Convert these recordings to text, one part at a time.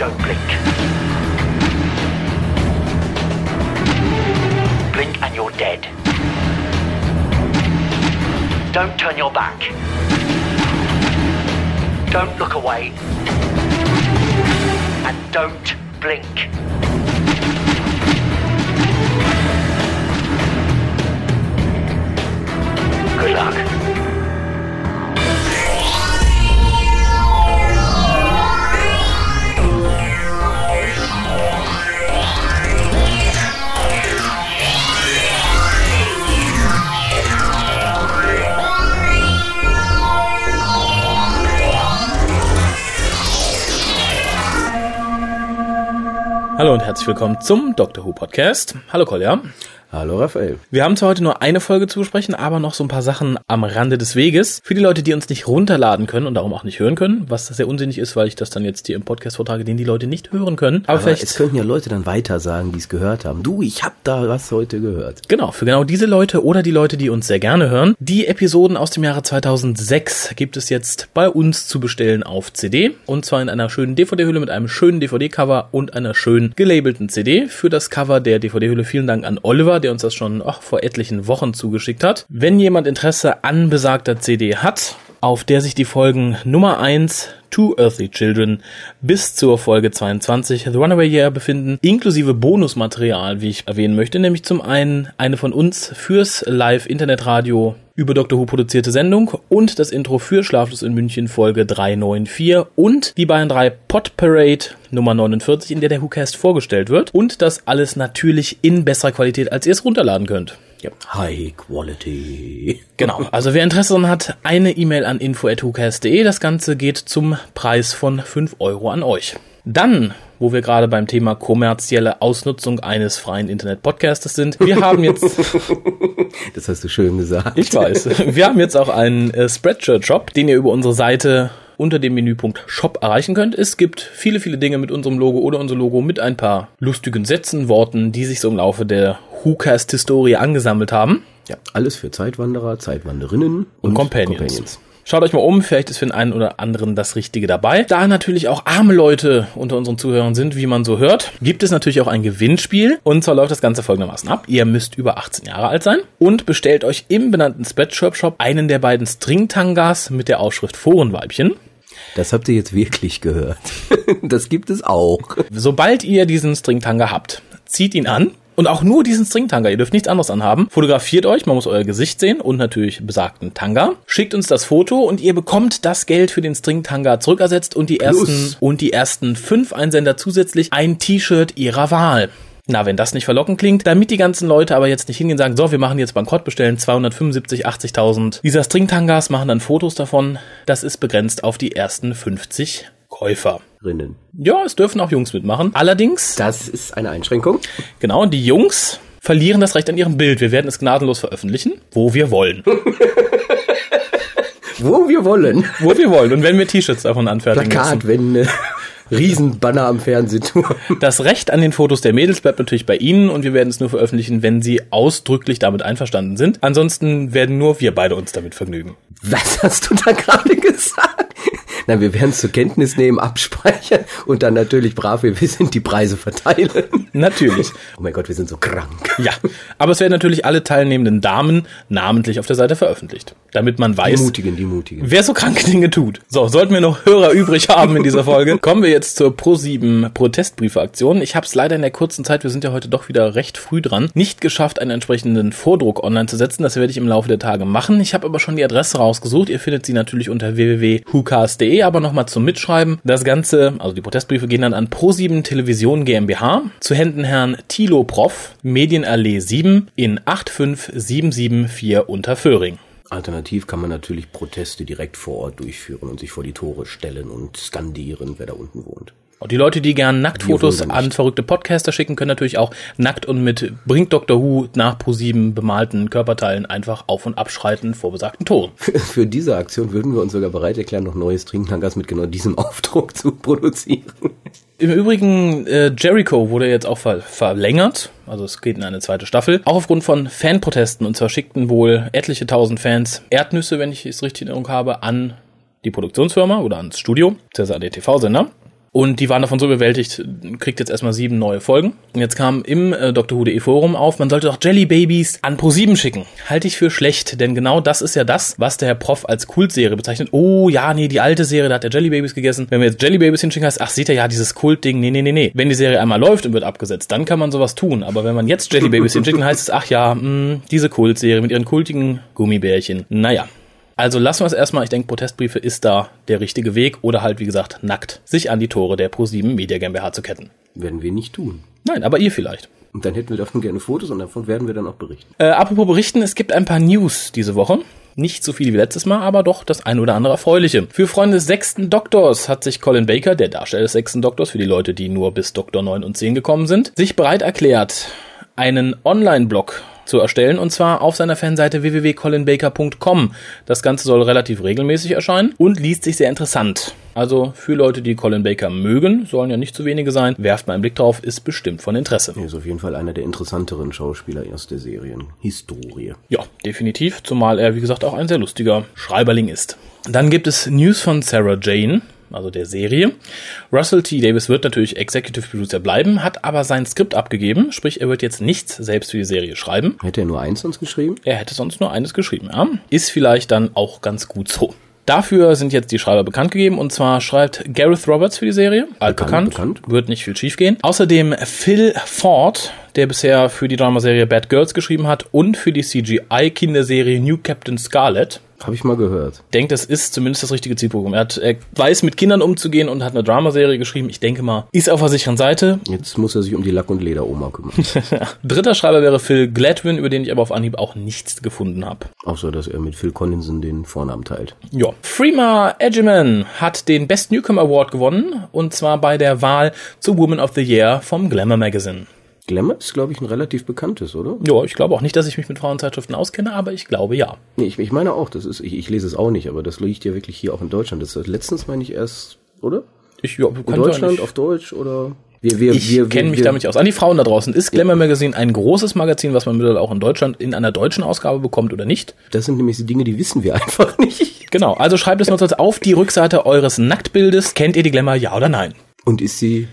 Don't blink. Blink and you're dead. Don't turn your back. Don't look away. And don't blink. Good luck. Hallo und herzlich willkommen zum Dr. Who Podcast. Hallo Kolja. Hallo Raphael. Wir haben zwar heute nur eine Folge zu besprechen, aber noch so ein paar Sachen am Rande des Weges. Für die Leute, die uns nicht runterladen können und darum auch nicht hören können, was sehr unsinnig ist, weil ich das dann jetzt hier im Podcast vortrage, den die Leute nicht hören können. Aber, aber vielleicht es könnten ja Leute dann weiter sagen, die es gehört haben. Du, ich hab da was heute gehört. Genau, für genau diese Leute oder die Leute, die uns sehr gerne hören. Die Episoden aus dem Jahre 2006 gibt es jetzt bei uns zu bestellen auf CD und zwar in einer schönen DVD-Hülle mit einem schönen DVD-Cover und einer schön gelabelten CD. Für das Cover der DVD-Hülle vielen Dank an Oliver, der uns das schon ach, vor etlichen Wochen zugeschickt hat. Wenn jemand Interesse an besagter CD hat, auf der sich die Folgen Nummer 1 Two Earthly Children bis zur Folge 22 The Runaway Year befinden, inklusive Bonusmaterial, wie ich erwähnen möchte, nämlich zum einen eine von uns fürs Live-Internetradio über Dr. Who produzierte Sendung und das Intro für Schlaflos in München Folge 394 und die Bayern 3 Pot Parade Nummer 49, in der der WhoCast vorgestellt wird und das alles natürlich in besserer Qualität, als ihr es runterladen könnt. Ja. High Quality. Genau. Also wer Interesse daran hat, eine E-Mail an info.hucast.de. Das Ganze geht zum Preis von 5 Euro an euch. Dann, wo wir gerade beim Thema kommerzielle Ausnutzung eines freien Internet-Podcastes sind, wir haben jetzt... das hast du schön gesagt. Ich weiß. Wir haben jetzt auch einen äh, Spreadshirt-Shop, den ihr über unsere Seite unter dem Menüpunkt Shop erreichen könnt. Es gibt viele, viele Dinge mit unserem Logo oder unser Logo mit ein paar lustigen Sätzen, Worten, die sich so im Laufe der WhoCast-Historie angesammelt haben. Ja, alles für Zeitwanderer, Zeitwanderinnen und, und Companions. Companions. Schaut euch mal um, vielleicht ist für den einen oder anderen das Richtige dabei. Da natürlich auch arme Leute unter unseren Zuhörern sind, wie man so hört, gibt es natürlich auch ein Gewinnspiel. Und zwar läuft das Ganze folgendermaßen ab. Ihr müsst über 18 Jahre alt sein und bestellt euch im benannten Spreadshop Shop einen der beiden Stringtangas mit der Aufschrift Forenweibchen. Das habt ihr jetzt wirklich gehört. Das gibt es auch. Sobald ihr diesen Stringtanga habt, zieht ihn an und auch nur diesen Stringtanga, ihr dürft nichts anderes anhaben. Fotografiert euch, man muss euer Gesicht sehen und natürlich besagten Tanga. Schickt uns das Foto und ihr bekommt das Geld für den Stringtanga zurückersetzt und die Plus. ersten und die ersten fünf Einsender zusätzlich ein T-Shirt ihrer Wahl. Na, wenn das nicht verlockend klingt, damit die ganzen Leute aber jetzt nicht hingehen und sagen, so, wir machen jetzt Bankrott, bestellen 275, 80.000 dieser Stringtangas, machen dann Fotos davon. Das ist begrenzt auf die ersten 50 Käuferinnen. Ja, es dürfen auch Jungs mitmachen. Allerdings. Das ist eine Einschränkung. Genau, die Jungs verlieren das Recht an ihrem Bild. Wir werden es gnadenlos veröffentlichen, wo wir wollen. wo wir wollen. Wo wir wollen. Und wenn wir T-Shirts davon anfertigen Plakatwände. Riesenbanner am Fernsehturm. Das Recht an den Fotos der Mädels bleibt natürlich bei Ihnen und wir werden es nur veröffentlichen, wenn Sie ausdrücklich damit einverstanden sind. Ansonsten werden nur wir beide uns damit vergnügen. Was hast du da gerade gesagt? Nein, wir werden es zur Kenntnis nehmen, abspeichern und dann natürlich brav, wir sind die Preise verteilen. Natürlich. Oh mein Gott, wir sind so krank. Ja, aber es werden natürlich alle teilnehmenden Damen namentlich auf der Seite veröffentlicht, damit man weiß, die Mutigen, die Mutigen. wer so kranke Dinge tut. So, sollten wir noch Hörer übrig haben in dieser Folge, kommen wir jetzt zur Pro7 Protestbriefe-Aktion. Ich habe es leider in der kurzen Zeit, wir sind ja heute doch wieder recht früh dran, nicht geschafft, einen entsprechenden Vordruck online zu setzen. Das werde ich im Laufe der Tage machen. Ich habe aber schon die Adresse rausgesucht. Ihr findet sie natürlich unter www.hucast.de, aber nochmal zum Mitschreiben. Das Ganze, also die Protestbriefe gehen dann an Pro7 Television GmbH zu Händen Herrn Thilo Prof, Medienallee 7 in 85774 Unterföhring. Alternativ kann man natürlich Proteste direkt vor Ort durchführen und sich vor die Tore stellen und skandieren, wer da unten wohnt. Und die Leute, die gern Nacktfotos an verrückte Podcaster schicken, können natürlich auch nackt und mit bringt Dr. Who nach ProSieben bemalten Körperteilen einfach auf und abschreiten vor besagten Toren. Für diese Aktion würden wir uns sogar bereit erklären, noch neues Trinktangas mit genau diesem Aufdruck zu produzieren. Im Übrigen, äh, Jericho wurde jetzt auch ver verlängert. Also es geht in eine zweite Staffel. Auch aufgrund von Fanprotesten. Und zwar schickten wohl etliche tausend Fans Erdnüsse, wenn ich es richtig in Erinnerung habe, an die Produktionsfirma oder ans Studio, beziehungsweise an den TV-Sender. Und die waren davon so überwältigt, kriegt jetzt erstmal sieben neue Folgen. Und jetzt kam im äh, Dr. Who.de Forum auf, man sollte doch Jelly Babies an Pro7 schicken. Halte ich für schlecht, denn genau das ist ja das, was der Herr Prof als Kultserie bezeichnet. Oh ja, nee, die alte Serie, da hat der Jelly Babies gegessen. Wenn wir jetzt Jelly Babies hinschicken, heißt, ach, sieht er ja dieses Kultding, nee, nee, nee, nee. Wenn die Serie einmal läuft und wird abgesetzt, dann kann man sowas tun. Aber wenn man jetzt Jelly Babies hinschicken, heißt es, ach ja, mh, diese Kultserie mit ihren kultigen Gummibärchen. Naja. Also lassen wir es erstmal. Ich denke, Protestbriefe ist da der richtige Weg oder halt, wie gesagt, nackt sich an die Tore der Pro7 Media GmbH zu ketten. Werden wir nicht tun. Nein, aber ihr vielleicht. Und dann hätten wir davon gerne Fotos und davon werden wir dann auch berichten. Äh, apropos berichten, es gibt ein paar News diese Woche. Nicht so viel wie letztes Mal, aber doch das ein oder andere erfreuliche. Für Freunde des sechsten Doktors hat sich Colin Baker, der Darsteller des sechsten Doktors, für die Leute, die nur bis Doktor 9 und 10 gekommen sind, sich bereit erklärt, einen Online-Blog zu erstellen und zwar auf seiner Fanseite www.colinbaker.com. Das Ganze soll relativ regelmäßig erscheinen und liest sich sehr interessant. Also für Leute, die Colin Baker mögen, sollen ja nicht zu wenige sein, werft mal einen Blick drauf, ist bestimmt von Interesse. Er ist auf jeden Fall einer der interessanteren Schauspieler aus der Serienhistorie. Ja, definitiv, zumal er, wie gesagt, auch ein sehr lustiger Schreiberling ist. Dann gibt es News von Sarah Jane, also der Serie. Russell T. Davis wird natürlich Executive Producer bleiben, hat aber sein Skript abgegeben, sprich er wird jetzt nichts selbst für die Serie schreiben. Hätte er nur eins sonst geschrieben? Er hätte sonst nur eines geschrieben, ja. Ist vielleicht dann auch ganz gut so. Dafür sind jetzt die Schreiber bekannt gegeben und zwar schreibt Gareth Roberts für die Serie. Altbekannt. bekannt. Wird nicht viel schief gehen. Außerdem Phil Ford, der bisher für die Dramaserie Bad Girls geschrieben hat und für die CGI-Kinderserie New Captain Scarlet. Habe ich mal gehört. Ich denke, das ist zumindest das richtige Zielprogramm. Er, hat, er weiß, mit Kindern umzugehen und hat eine Dramaserie geschrieben. Ich denke mal, ist auf der sicheren Seite. Jetzt muss er sich um die Lack- und Lederoma kümmern. Dritter Schreiber wäre Phil Gladwin, über den ich aber auf Anhieb auch nichts gefunden habe. Außer, dass er mit Phil Collinson den Vornamen teilt. Ja. Freema Edgeman hat den Best Newcomer Award gewonnen und zwar bei der Wahl zur Woman of the Year vom Glamour Magazine. Glamour ist, glaube ich, ein relativ bekanntes, oder? Ja, ich glaube auch nicht, dass ich mich mit Frauenzeitschriften auskenne, aber ich glaube ja. Nee, ich, ich meine auch, das ist, ich, ich lese es auch nicht, aber das liegt ja wirklich hier auch in Deutschland. Das letztens, meine ich, erst, oder? Ich, ja, In Deutschland, auf Deutsch oder? Wir, wir, Ich kenne mich wir, damit aus. An die Frauen da draußen. Ist Glamour Magazine ein großes Magazin, was man mittlerweile auch in Deutschland in einer deutschen Ausgabe bekommt oder nicht? Das sind nämlich die Dinge, die wissen wir einfach nicht. Genau. Also schreibt es uns auf die Rückseite eures Nacktbildes. Kennt ihr die Glamour, ja oder nein? Und ist sie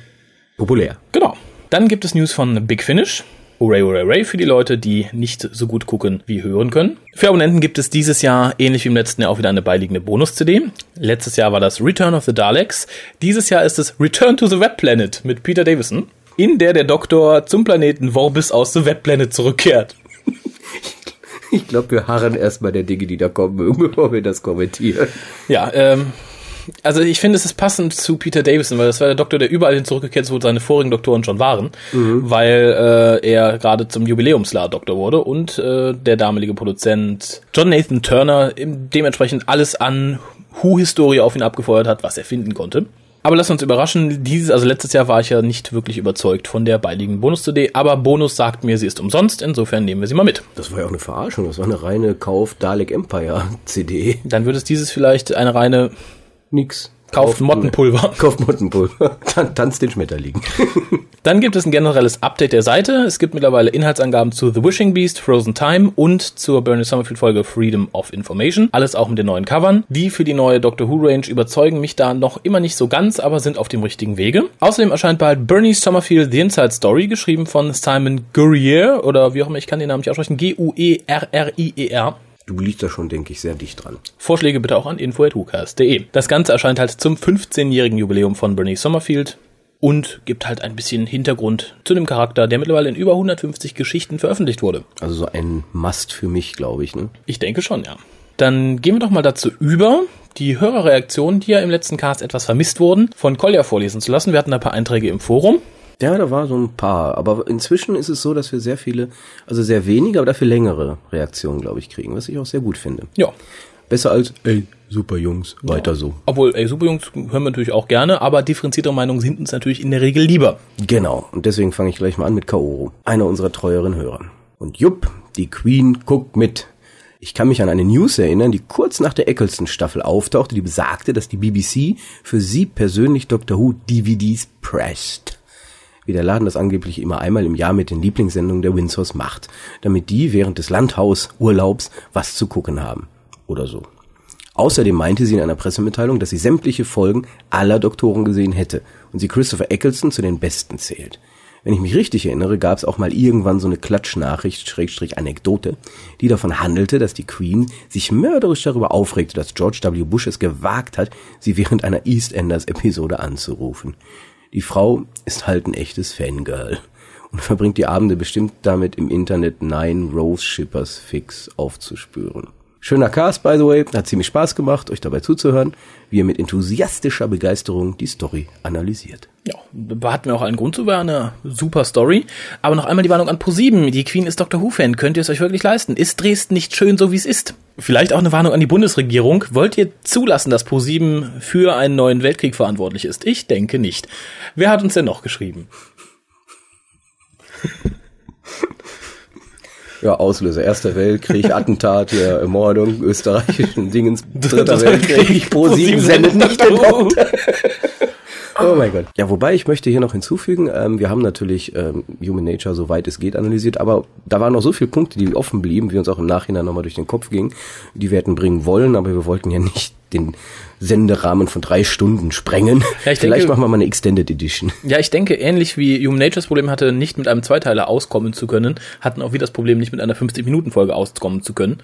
populär? Genau. Dann gibt es News von Big Finish. Hooray, hooray, hooray für die Leute, die nicht so gut gucken wie hören können. Für Abonnenten gibt es dieses Jahr, ähnlich wie im letzten Jahr, auch wieder eine beiliegende Bonus-CD. Letztes Jahr war das Return of the Daleks. Dieses Jahr ist es Return to the Web Planet mit Peter Davison, in der der Doktor zum Planeten Vorbis aus The Web Planet zurückkehrt. Ich glaube, wir harren erstmal der Dinge, die da kommen, bevor wir das kommentieren. Ja, ähm, also ich finde, es ist passend zu Peter Davison, weil das war der Doktor, der überall hin zurückgekehrt ist, wo seine vorigen Doktoren schon waren, weil äh, er gerade zum Jubiläumslar-Doktor wurde und äh, der damalige Produzent John Nathan Turner dementsprechend alles an Who-Historie auf ihn abgefeuert hat, was er finden konnte. Aber lass uns überraschen, dieses, also letztes Jahr war ich ja nicht wirklich überzeugt von der beiliegenden Bonus-CD, aber Bonus sagt mir, sie ist umsonst, insofern nehmen wir sie mal mit. Das war ja auch eine Verarschung. Das war eine reine Kauf Dalek Empire CD. Dann wird es dieses vielleicht eine reine Nix. Kauft Mottenpulver. Kauf Mottenpulver. Tan tanz den Schmetterling. Dann gibt es ein generelles Update der Seite. Es gibt mittlerweile Inhaltsangaben zu The Wishing Beast, Frozen Time und zur Bernie Summerfield Folge Freedom of Information. Alles auch mit den neuen Covern. Die für die neue Doctor Who Range überzeugen mich da noch immer nicht so ganz, aber sind auf dem richtigen Wege. Außerdem erscheint bald Bernie Summerfield The Inside Story, geschrieben von Simon Gurrier oder wie auch immer, ich kann den Namen nicht aussprechen. E G-U-E-R-R-I-E-R. Du liegst da schon, denke ich, sehr dicht dran. Vorschläge bitte auch an info.hucast.de. Das Ganze erscheint halt zum 15-jährigen Jubiläum von Bernie Summerfield und gibt halt ein bisschen Hintergrund zu dem Charakter, der mittlerweile in über 150 Geschichten veröffentlicht wurde. Also so ein Must für mich, glaube ich. Ne? Ich denke schon, ja. Dann gehen wir doch mal dazu über, die Hörerreaktionen, die ja im letzten Cast etwas vermisst wurden, von Kolja vorlesen zu lassen. Wir hatten da ein paar Einträge im Forum. Ja, da war so ein paar. Aber inzwischen ist es so, dass wir sehr viele, also sehr wenige, aber dafür längere Reaktionen, glaube ich, kriegen, was ich auch sehr gut finde. Ja. Besser als, ey, super Jungs, weiter so. Obwohl, ey, super Jungs hören wir natürlich auch gerne, aber differenzierte Meinungen sind uns natürlich in der Regel lieber. Genau. Und deswegen fange ich gleich mal an mit Kaoru, einer unserer treueren Hörer. Und jupp, die Queen guckt mit. Ich kann mich an eine News erinnern, die kurz nach der Eccleston-Staffel auftauchte, die besagte, dass die BBC für sie persönlich Doctor Who DVDs presst. Wie der Laden das angeblich immer einmal im Jahr mit den Lieblingssendungen der Windsors macht, damit die während des Landhausurlaubs was zu gucken haben. Oder so. Außerdem meinte sie in einer Pressemitteilung, dass sie sämtliche Folgen aller Doktoren gesehen hätte und sie Christopher Eccleston zu den Besten zählt. Wenn ich mich richtig erinnere, gab es auch mal irgendwann so eine Klatschnachricht, Schrägstrich Anekdote, die davon handelte, dass die Queen sich mörderisch darüber aufregte, dass George W. Bush es gewagt hat, sie während einer EastEnders-Episode anzurufen. Die Frau ist halt ein echtes Fangirl und verbringt die Abende bestimmt damit, im Internet Nine Rose Shippers Fix aufzuspüren. Schöner Cast, by the way. Hat ziemlich Spaß gemacht, euch dabei zuzuhören, wie ihr mit enthusiastischer Begeisterung die Story analysiert. Ja, da hatten wir auch einen Grund zu, war eine super Story. Aber noch einmal die Warnung an ProSieben. Die Queen ist Dr. Who-Fan. Könnt ihr es euch wirklich leisten? Ist Dresden nicht schön, so wie es ist? Vielleicht auch eine Warnung an die Bundesregierung. Wollt ihr zulassen, dass ProSieben für einen neuen Weltkrieg verantwortlich ist? Ich denke nicht. Wer hat uns denn noch geschrieben? Ja, Auslöser. Erster Weltkrieg, Attentat, ja, Ermordung, österreichischen Dingens, dritter Weltkrieg, Pro 7 sendet nicht den Doktor. Oh mein Gott. Ja, wobei ich möchte hier noch hinzufügen, ähm, wir haben natürlich ähm, Human Nature so weit es geht analysiert, aber da waren noch so viele Punkte, die offen blieben, wie uns auch im Nachhinein nochmal durch den Kopf gingen, die wir hätten bringen wollen, aber wir wollten ja nicht den Senderahmen von drei Stunden sprengen. Ja, Vielleicht denke, machen wir mal eine Extended Edition. Ja, ich denke, ähnlich wie Human Nature das Problem hatte, nicht mit einem Zweiteiler auskommen zu können, hatten auch wir das Problem, nicht mit einer 50-Minuten-Folge auskommen zu können,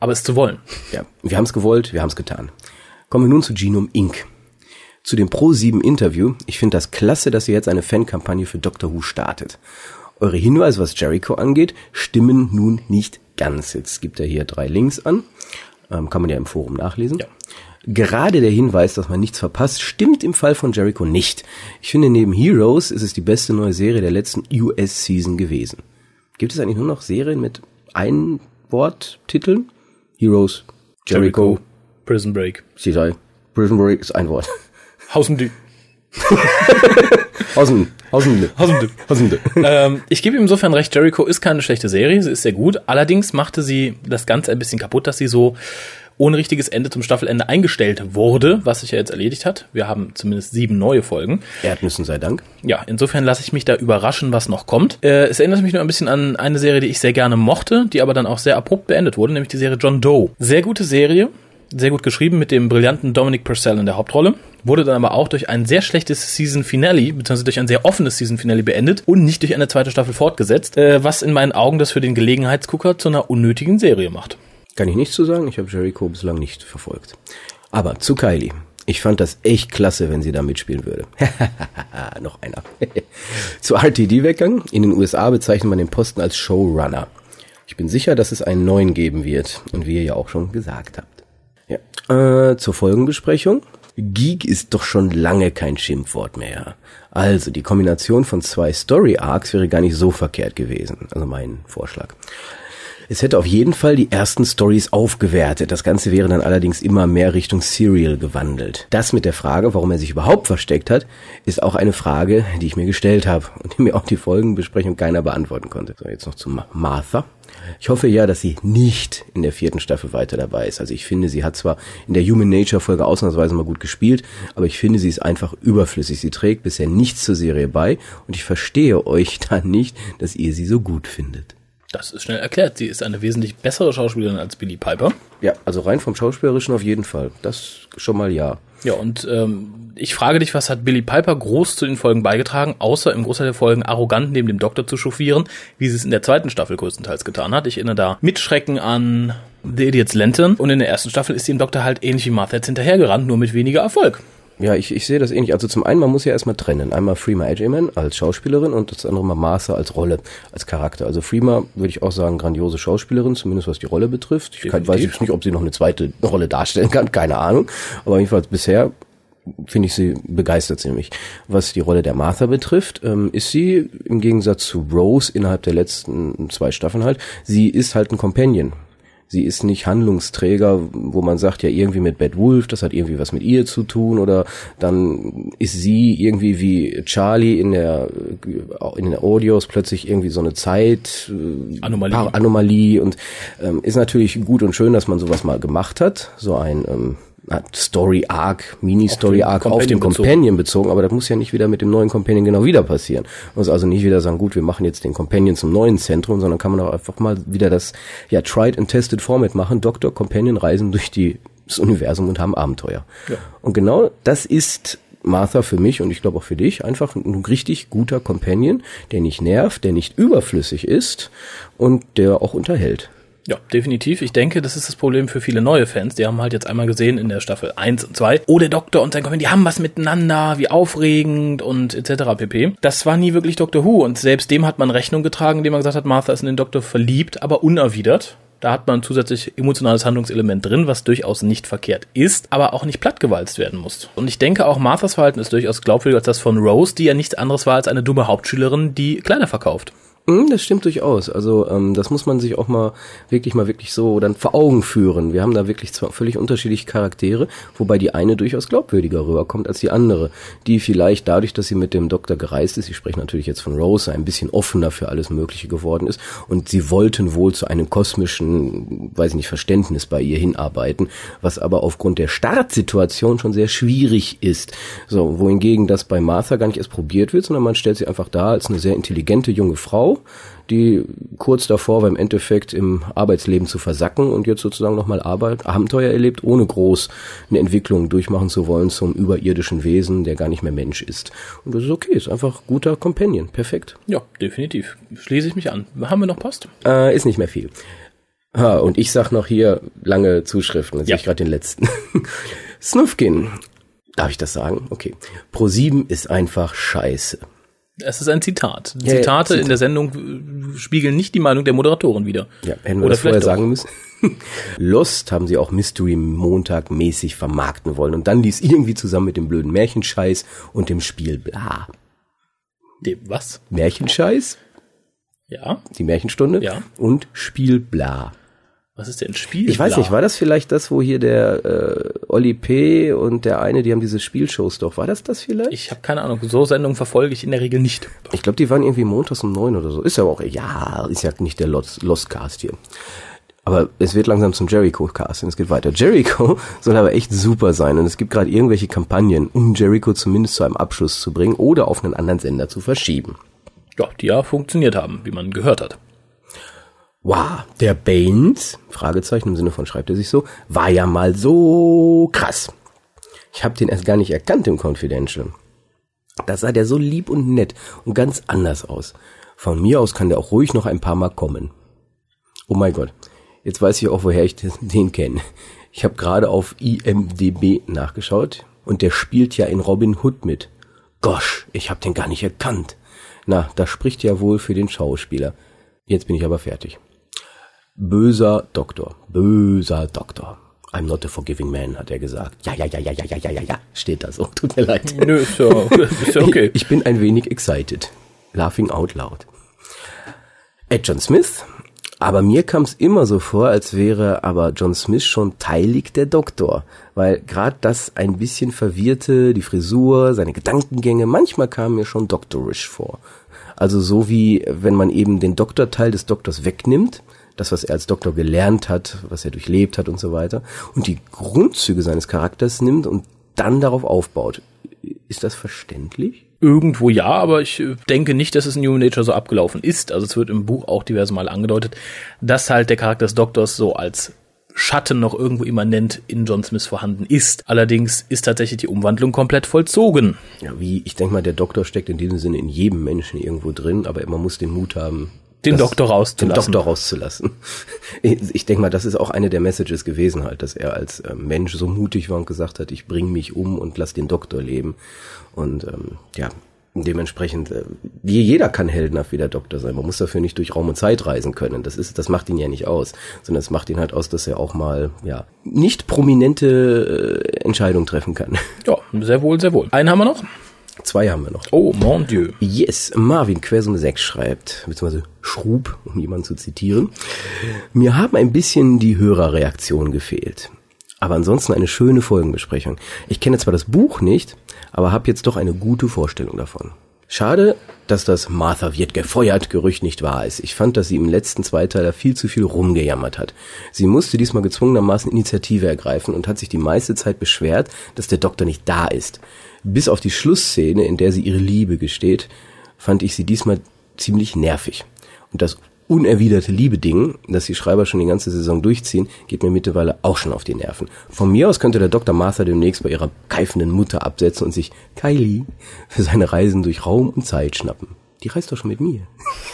aber es zu wollen. Ja, wir haben es gewollt, wir haben es getan. Kommen wir nun zu Genome Inc. Zu dem Pro7 Interview. Ich finde das klasse, dass ihr jetzt eine Fankampagne für Doctor Who startet. Eure Hinweise, was Jericho angeht, stimmen nun nicht ganz. Jetzt gibt er hier drei Links an. Ähm, kann man ja im Forum nachlesen. Ja. Gerade der Hinweis, dass man nichts verpasst, stimmt im Fall von Jericho nicht. Ich finde, neben Heroes ist es die beste neue Serie der letzten US-Season gewesen. Gibt es eigentlich nur noch Serien mit ein Worttiteln? Heroes, Jericho, Jericho Prison Break. CSI. Prison Break ist ein Wort. Hausendü. Hausen, Hausendü. Hausendü. Hausendü. ähm, ich gebe ihm insofern recht, Jericho ist keine schlechte Serie, sie ist sehr gut. Allerdings machte sie das Ganze ein bisschen kaputt, dass sie so ohne richtiges Ende zum Staffelende eingestellt wurde, was sich ja jetzt erledigt hat. Wir haben zumindest sieben neue Folgen. Erdnüssen sei Dank. Ja, insofern lasse ich mich da überraschen, was noch kommt. Äh, es erinnert mich nur ein bisschen an eine Serie, die ich sehr gerne mochte, die aber dann auch sehr abrupt beendet wurde, nämlich die Serie John Doe. Sehr gute Serie, sehr gut geschrieben mit dem brillanten Dominic Purcell in der Hauptrolle, wurde dann aber auch durch ein sehr schlechtes Season Finale, beziehungsweise durch ein sehr offenes Season Finale beendet und nicht durch eine zweite Staffel fortgesetzt, äh, was in meinen Augen das für den Gelegenheitsgucker zu einer unnötigen Serie macht. Kann ich nicht zu sagen, ich habe Jericho bislang nicht verfolgt. Aber zu Kylie. Ich fand das echt klasse, wenn sie da mitspielen würde. Noch einer. zu RTD-Weggang. In den USA bezeichnet man den Posten als Showrunner. Ich bin sicher, dass es einen neuen geben wird. Und wie ihr ja auch schon gesagt habt. Ja. Äh, zur Folgenbesprechung. Geek ist doch schon lange kein Schimpfwort mehr. Also, die Kombination von zwei Story Arcs wäre gar nicht so verkehrt gewesen. Also mein Vorschlag. Es hätte auf jeden Fall die ersten Stories aufgewertet. Das Ganze wäre dann allerdings immer mehr Richtung Serial gewandelt. Das mit der Frage, warum er sich überhaupt versteckt hat, ist auch eine Frage, die ich mir gestellt habe und die mir auch die Folgenbesprechung keiner beantworten konnte. So, jetzt noch zu Martha. Ich hoffe ja, dass sie nicht in der vierten Staffel weiter dabei ist. Also ich finde, sie hat zwar in der Human Nature Folge ausnahmsweise mal gut gespielt, aber ich finde, sie ist einfach überflüssig. Sie trägt bisher nichts zur Serie bei und ich verstehe euch da nicht, dass ihr sie so gut findet. Das ist schnell erklärt. Sie ist eine wesentlich bessere Schauspielerin als Billy Piper. Ja, also rein vom Schauspielerischen auf jeden Fall. Das schon mal ja. Ja, und ähm, ich frage dich, was hat Billy Piper groß zu den Folgen beigetragen, außer im Großteil der Folgen arrogant neben dem Doktor zu chauffieren, wie sie es in der zweiten Staffel größtenteils getan hat. Ich erinnere da mit Schrecken an The Idiot's Lantern und in der ersten Staffel ist sie dem Doktor halt ähnlich wie Martha jetzt hinterhergerannt, nur mit weniger Erfolg. Ja, ich, ich sehe das ähnlich. Also zum einen, man muss ja erstmal trennen. Einmal Freema Edgeman als Schauspielerin und das andere mal Martha als Rolle, als Charakter. Also Freema würde ich auch sagen, grandiose Schauspielerin, zumindest was die Rolle betrifft. Ich kann, weiß jetzt nicht, ob sie noch eine zweite Rolle darstellen kann, keine Ahnung. Aber jedenfalls bisher finde ich sie begeistert ziemlich. Was die Rolle der Martha betrifft, ähm, ist sie im Gegensatz zu Rose innerhalb der letzten zwei Staffeln halt, sie ist halt ein Companion sie ist nicht Handlungsträger, wo man sagt, ja irgendwie mit Bad Wolf, das hat irgendwie was mit ihr zu tun oder dann ist sie irgendwie wie Charlie in der in den Audios plötzlich irgendwie so eine Zeit äh, Anomalie, Anomalie. Und ähm, ist natürlich gut und schön, dass man sowas mal gemacht hat, so ein ähm, Story Arc, Mini-Story Arc auf den Companion bezogen, aber das muss ja nicht wieder mit dem neuen Companion genau wieder passieren. Man muss also nicht wieder sagen, gut, wir machen jetzt den Companion zum neuen Zentrum, sondern kann man auch einfach mal wieder das ja tried and tested Format machen, Doktor Companion reisen durch die das Universum und haben Abenteuer. Ja. Und genau das ist Martha für mich und ich glaube auch für dich einfach ein richtig guter Companion, der nicht nervt, der nicht überflüssig ist und der auch unterhält. Ja, definitiv. Ich denke, das ist das Problem für viele neue Fans. Die haben halt jetzt einmal gesehen in der Staffel 1 und 2, oh, der Doktor und sein Companion, die haben was miteinander, wie aufregend und etc. pp. Das war nie wirklich Doctor Who und selbst dem hat man Rechnung getragen, indem man gesagt hat, Martha ist in den Doktor verliebt, aber unerwidert. Da hat man zusätzlich emotionales Handlungselement drin, was durchaus nicht verkehrt ist, aber auch nicht plattgewalzt werden muss. Und ich denke auch, Marthas Verhalten ist durchaus glaubwürdiger als das von Rose, die ja nichts anderes war als eine dumme Hauptschülerin, die Kleider verkauft. Mm, Das stimmt durchaus. Also ähm, das muss man sich auch mal wirklich mal wirklich so dann vor Augen führen. Wir haben da wirklich zwei völlig unterschiedliche Charaktere, wobei die eine durchaus glaubwürdiger rüberkommt als die andere, die vielleicht dadurch, dass sie mit dem Doktor gereist ist, ich spreche natürlich jetzt von Rose, ein bisschen offener für alles Mögliche geworden ist und sie wollten wohl zu einem kosmischen, weiß ich nicht, Verständnis bei ihr hinarbeiten, was aber aufgrund der Startsituation schon sehr schwierig ist. So, wohingegen das bei Martha gar nicht erst probiert wird, sondern man stellt sie einfach da als eine sehr intelligente junge Frau, die kurz davor war im Endeffekt im Arbeitsleben zu versacken und jetzt sozusagen nochmal Arbeit, Abenteuer erlebt, ohne groß eine Entwicklung durchmachen zu wollen zum überirdischen Wesen, der gar nicht mehr Mensch ist. Und das ist okay, ist einfach guter Companion, perfekt. Ja, definitiv. Schließe ich mich an. Haben wir noch Post? Äh, ist nicht mehr viel. Ha, und ich sag noch hier lange Zuschriften, jetzt Ja. sehe ich gerade den letzten. Snufkin. Darf ich das sagen? Okay. Pro 7 ist einfach scheiße. Es ist ein Zitat. Ja, ja, Zitate Zitat. in der Sendung äh, spiegeln nicht die Meinung der Moderatoren wider. Ja, hätten wir Oder das vorher vielleicht doch. sagen müssen. Lost haben sie auch Mystery Montag mäßig vermarkten wollen und dann ließ irgendwie zusammen mit dem blöden Märchenscheiß und dem Spiel bla. Dem was? Märchenscheiß, Ja. die Märchenstunde Ja. und Spiel bla. Was ist denn Spiel? Ich weiß nicht, war das vielleicht das, wo hier der äh, Oli P. und der eine, die haben diese Spielshows doch, war das das vielleicht? Ich habe keine Ahnung. So Sendungen verfolge ich in der Regel nicht. Ich glaube, die waren irgendwie montags um neun oder so. Ist ja auch, ja, ist ja nicht der Lost, Lost Cast hier. Aber es wird langsam zum Jericho-Cast und es geht weiter. Jericho soll aber echt super sein und es gibt gerade irgendwelche Kampagnen, um Jericho zumindest zu einem Abschluss zu bringen oder auf einen anderen Sender zu verschieben. Ja, die ja funktioniert haben, wie man gehört hat. Wow, der Baines, Fragezeichen im Sinne von schreibt er sich so, war ja mal so krass. Ich habe den erst gar nicht erkannt im Confidential. Da sah der so lieb und nett und ganz anders aus. Von mir aus kann der auch ruhig noch ein paar Mal kommen. Oh mein Gott, jetzt weiß ich auch, woher ich den- kenne. Ich habe gerade auf IMDB nachgeschaut und der spielt ja in Robin Hood mit. Gosh, ich habe den gar nicht erkannt. Na, das spricht ja wohl für den Schauspieler. Jetzt bin ich aber fertig. Böser Doktor, böser Doktor. I'm not a forgiving man, hat er gesagt. Ja, ja, ja, ja, ja, ja, ja, ja, ja, steht da so. Tut mir leid. Nö, ist ja, ist ja okay. Ich bin ein wenig excited. Laughing out loud. Ed John Smith. Aber mir kam es immer so vor, als wäre aber John Smith schon teilig der Doktor. Weil gerade das ein bisschen verwirrte, die Frisur, seine Gedankengänge, manchmal kam mir schon doktorisch vor. Also so wie wenn man eben den Doktorteil des Doktors wegnimmt, das, was er als Doktor gelernt hat, was er durchlebt hat und so weiter, und die Grundzüge seines Charakters nimmt und dann darauf aufbaut. Ist das verständlich? Irgendwo ja, aber ich äh, denke nicht, dass es in Human Nature so abgelaufen ist. Also es wird im Buch auch diverse Mal angedeutet, dass halt der Charakter des Doktors so als Schatten noch irgendwo immanent in John Smith vorhanden ist. Allerdings ist tatsächlich die Umwandlung komplett vollzogen. Ja, wie, ich denke mal, der Doktor steckt in diesem Sinne in jedem Menschen irgendwo drin, aber man muss den Mut haben, Den das- Doktor den rauszulassen. Doktor rauszulassen. Ich, denke mal, das ist auch eine der Messages gewesen halt, dass er als äh, Mensch so mutig war und gesagt hat, ich bringe mich um und lass den Doktor leben. Und ähm, ja, dementsprechend, äh, wie jeder kann heldenhaft wie der Doktor sein. Man muss dafür nicht durch Raum und Zeit reisen können. Das ist, das macht ihn ja nicht aus, sondern es macht ihn halt aus, dass er auch mal ja nicht prominente äh, Entscheidungen treffen kann. Ja, sehr wohl, sehr wohl. Einen haben wir noch. Zwei haben wir noch. Oh, mon Dieu. Yes, Marvin Quersumme 6 schreibt, beziehungsweise Schrub, um jemanden zu zitieren. Mir haben ein bisschen die Hörerreaktionen gefehlt. Aber ansonsten eine schöne Folgenbesprechung. Ich kenne zwar das Buch nicht, aber habe jetzt doch eine gute Vorstellung davon. Schade, dass das Martha wird gefeuert Gerücht nicht wahr ist. Ich fand, dass sie im letzten Zweiteiler viel zu viel rumgejammert hat. Sie musste diesmal gezwungenermaßen Initiative ergreifen und hat sich die meiste Zeit beschwert, dass der Doktor nicht da ist. Bis auf die Schlussszene, in der sie ihre Liebe gesteht, fand ich sie diesmal ziemlich nervig. Und das unerwiderte Liebe-Ding, das die Schreiber schon die ganze Saison durchziehen, geht mir mittlerweile auch schon auf die Nerven. Von mir aus könnte der Dr. Martha demnächst bei ihrer keifenden Mutter absetzen und sich Kylie für seine Reisen durch Raum und Zeit schnappen. Die reist doch schon mit mir.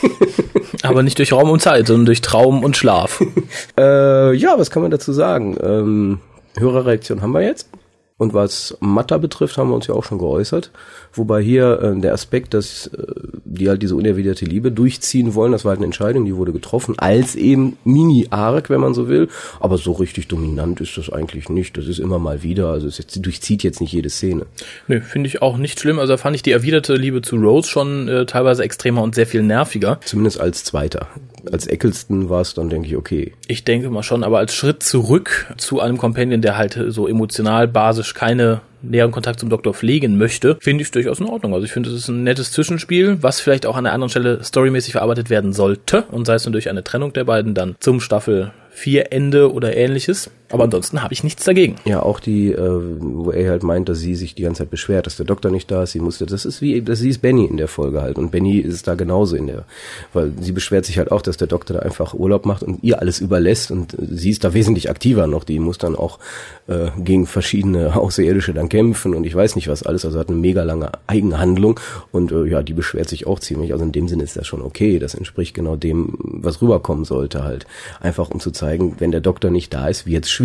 Aber nicht durch Raum und Zeit, sondern durch Traum und Schlaf. Äh, ja, was kann man dazu sagen? Ähm, Hörerreaktion haben wir jetzt. Und was Matta betrifft, haben wir uns ja auch schon geäußert. Wobei hier äh, der Aspekt, dass äh, die halt diese unerwiderte Liebe durchziehen wollen, das war halt eine Entscheidung, die wurde getroffen, als eben Mini-Arc, wenn man so will. Aber so richtig dominant ist das eigentlich nicht. Das ist immer mal wieder. Also es jetzt, durchzieht jetzt nicht jede Szene. Nö, finde ich auch nicht schlimm. Also da fand ich die erwiderte Liebe zu Rose schon äh, teilweise extremer und sehr viel nerviger. Zumindest als Zweiter. Als Eccleston war es dann, denke ich, okay. Ich denke mal schon, aber als Schritt zurück zu einem Companion, der halt so emotional basisch keine näheren Kontakt zum Doktor pflegen möchte, finde ich durchaus in Ordnung. Also ich finde, es ist ein nettes Zwischenspiel, was vielleicht auch an einer anderen Stelle storymäßig verarbeitet werden sollte und sei es nur durch eine Trennung der beiden dann zum Staffel 4 Ende oder ähnliches. Aber ansonsten habe ich nichts dagegen. Ja, auch die, äh, wo er halt meint, dass sie sich die ganze Zeit beschwert, dass der Doktor nicht da ist, sie musste, das ist wie, das sie ist Benny in der Folge halt. Und Benny ist da genauso in der, weil sie beschwert sich halt auch, dass der Doktor da einfach Urlaub macht und ihr alles überlässt und sie ist da wesentlich aktiver noch, die muss dann auch äh, gegen verschiedene Außerirdische dann kämpfen und ich weiß nicht was alles, also hat eine mega lange Eigenhandlung und äh, ja, die beschwert sich auch ziemlich, also in dem Sinne ist das schon okay, das entspricht genau dem, was rüberkommen sollte halt. Einfach um zu zeigen, wenn der Doktor nicht da ist, wird's schwierig.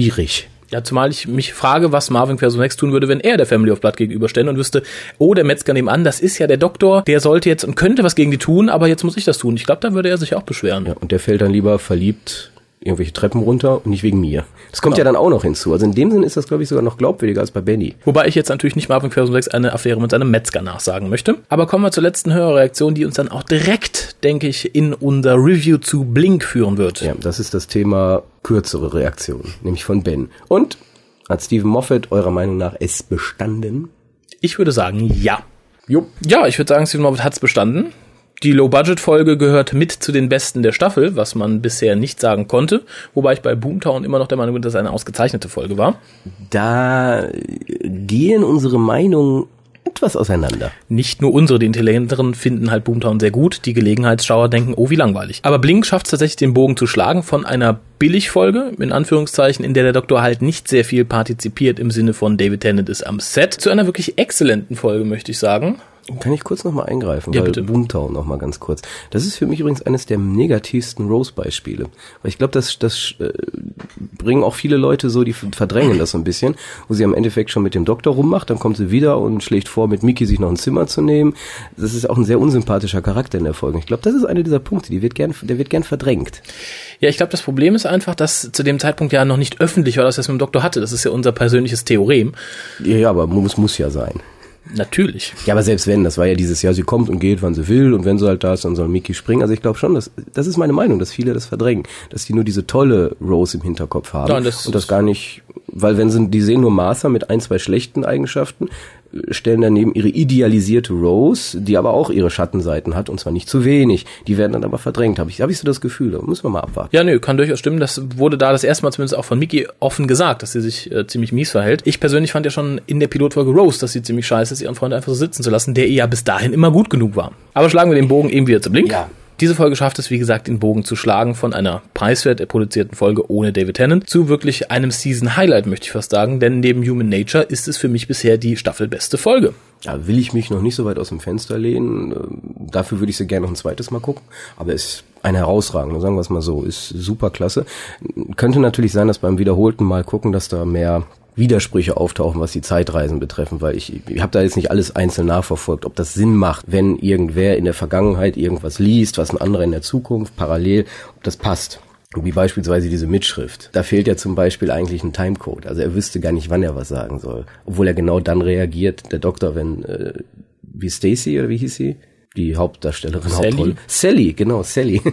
Ja, zumal ich mich frage, was Marvin Personex tun würde, wenn er der Family of Blood gegenüberstände und wüsste, oh, der Metzger nebenan, das ist ja der Doktor, der sollte jetzt und könnte was gegen die tun, aber jetzt muss ich das tun. Ich glaube, da würde er sich auch beschweren. Ja, und der fällt dann lieber verliebt irgendwelche Treppen runter und nicht wegen mir. Das kommt Genau. ja dann auch noch hinzu. Also in dem Sinn ist das, glaube ich, sogar noch glaubwürdiger als bei Benny. Wobei ich jetzt natürlich nicht Marvin Personex eine Affäre mit seinem Metzger nachsagen möchte. Aber kommen wir zur letzten Hörerreaktion, die uns dann auch direkt, denke ich, in unser Review zu Blink führen wird. Ja, das ist das Thema kürzere Reaktion, nämlich von Ben. Und hat Stephen Moffat eurer Meinung nach es bestanden? Ich würde sagen, ja. Jupp. Ja, ich würde sagen, Steven Moffat hat's bestanden. Die Low-Budget-Folge gehört mit zu den besten der Staffel, was man bisher nicht sagen konnte. Wobei ich bei Boomtown immer noch der Meinung bin, dass es eine ausgezeichnete Folge war. Da gehen unsere Meinungen etwas auseinander. Nicht nur unsere, die Intelligenteren finden halt Boomtown sehr gut. Die Gelegenheitsschauer denken, oh, wie langweilig. Aber Blink schafft es tatsächlich, den Bogen zu schlagen von einer Billigfolge, in Anführungszeichen, in der der Doktor halt nicht sehr viel partizipiert im Sinne von David Tennant ist am Set, zu einer wirklich exzellenten Folge, möchte ich sagen. Kann ich kurz nochmal eingreifen? Ja, weil bitte. Boomtown nochmal ganz kurz. Das ist für mich übrigens eines der negativsten Rose-Beispiele. Weil ich glaube, das, das äh, bringen auch viele Leute so, die verdrängen das so ein bisschen, wo sie am Endeffekt schon mit dem Doktor rummacht, dann kommt sie wieder und schlägt vor, mit Mickey sich noch ein Zimmer zu nehmen. Das ist auch ein sehr unsympathischer Charakter in der Folge. Ich glaube, das ist einer dieser Punkte, die wird gern, der wird gern verdrängt. Ja, ich glaube, das Problem ist einfach, dass zu dem Zeitpunkt ja noch nicht öffentlich war, dass er es mit dem Doktor hatte. Das ist ja unser persönliches Theorem. Ja, ja, aber muss, muss ja sein. Natürlich. Ja, aber selbst wenn, das war ja dieses Jahr, sie kommt und geht, wann sie will und wenn sie halt da ist, dann soll Mickey springen. Also ich glaube schon, dass, das ist meine Meinung, dass viele das verdrängen, dass die nur diese tolle Rose im Hinterkopf haben Nein, das und das gar nicht, weil wenn sie, die sehen nur Martha mit ein, zwei schlechten Eigenschaften, stellen daneben ihre idealisierte Rose, die aber auch ihre Schattenseiten hat und zwar nicht zu wenig. Die werden dann aber verdrängt, habe ich, habe ich so das Gefühl, da müssen wir mal abwarten. Ja, nö, kann durchaus stimmen. Das wurde da das erste Mal zumindest auch von Mickey offen gesagt, dass sie sich äh, ziemlich mies verhält. Ich persönlich fand ja schon in der Pilotfolge Rose, dass sie ziemlich scheiße ist, ihren Freund einfach so sitzen zu lassen, der ihr ja bis dahin immer gut genug war. Aber schlagen wir den Bogen eben wieder zu Blink. Ja. Diese Folge schafft es, wie gesagt, den Bogen zu schlagen von einer preiswert produzierten Folge ohne David Tennant zu wirklich einem Season-Highlight, möchte ich fast sagen, denn neben Human Nature ist es für mich bisher die staffelbeste Folge. Ja, will ich mich noch nicht so weit aus dem Fenster lehnen. Dafür würde ich sie gerne noch ein zweites Mal gucken. Aber ist eine herausragende, sagen wir es mal so, ist super klasse. Könnte natürlich sein, dass beim wiederholten Mal gucken, dass da mehr Widersprüche auftauchen, was die Zeitreisen betreffen, weil ich, ich habe da jetzt nicht alles einzeln nachverfolgt, ob das Sinn macht, wenn irgendwer in der Vergangenheit irgendwas liest, was ein anderer in der Zukunft parallel, ob das passt. Wie beispielsweise diese Mitschrift. Da fehlt ja zum Beispiel eigentlich ein Timecode. Also er wüsste gar nicht, wann er was sagen soll. Obwohl er genau dann reagiert, der Doktor, wenn, äh, wie Stacy oder wie hieß sie? Die Hauptdarstellerin, Sally? Hauptrolle. Sally, genau, Sally.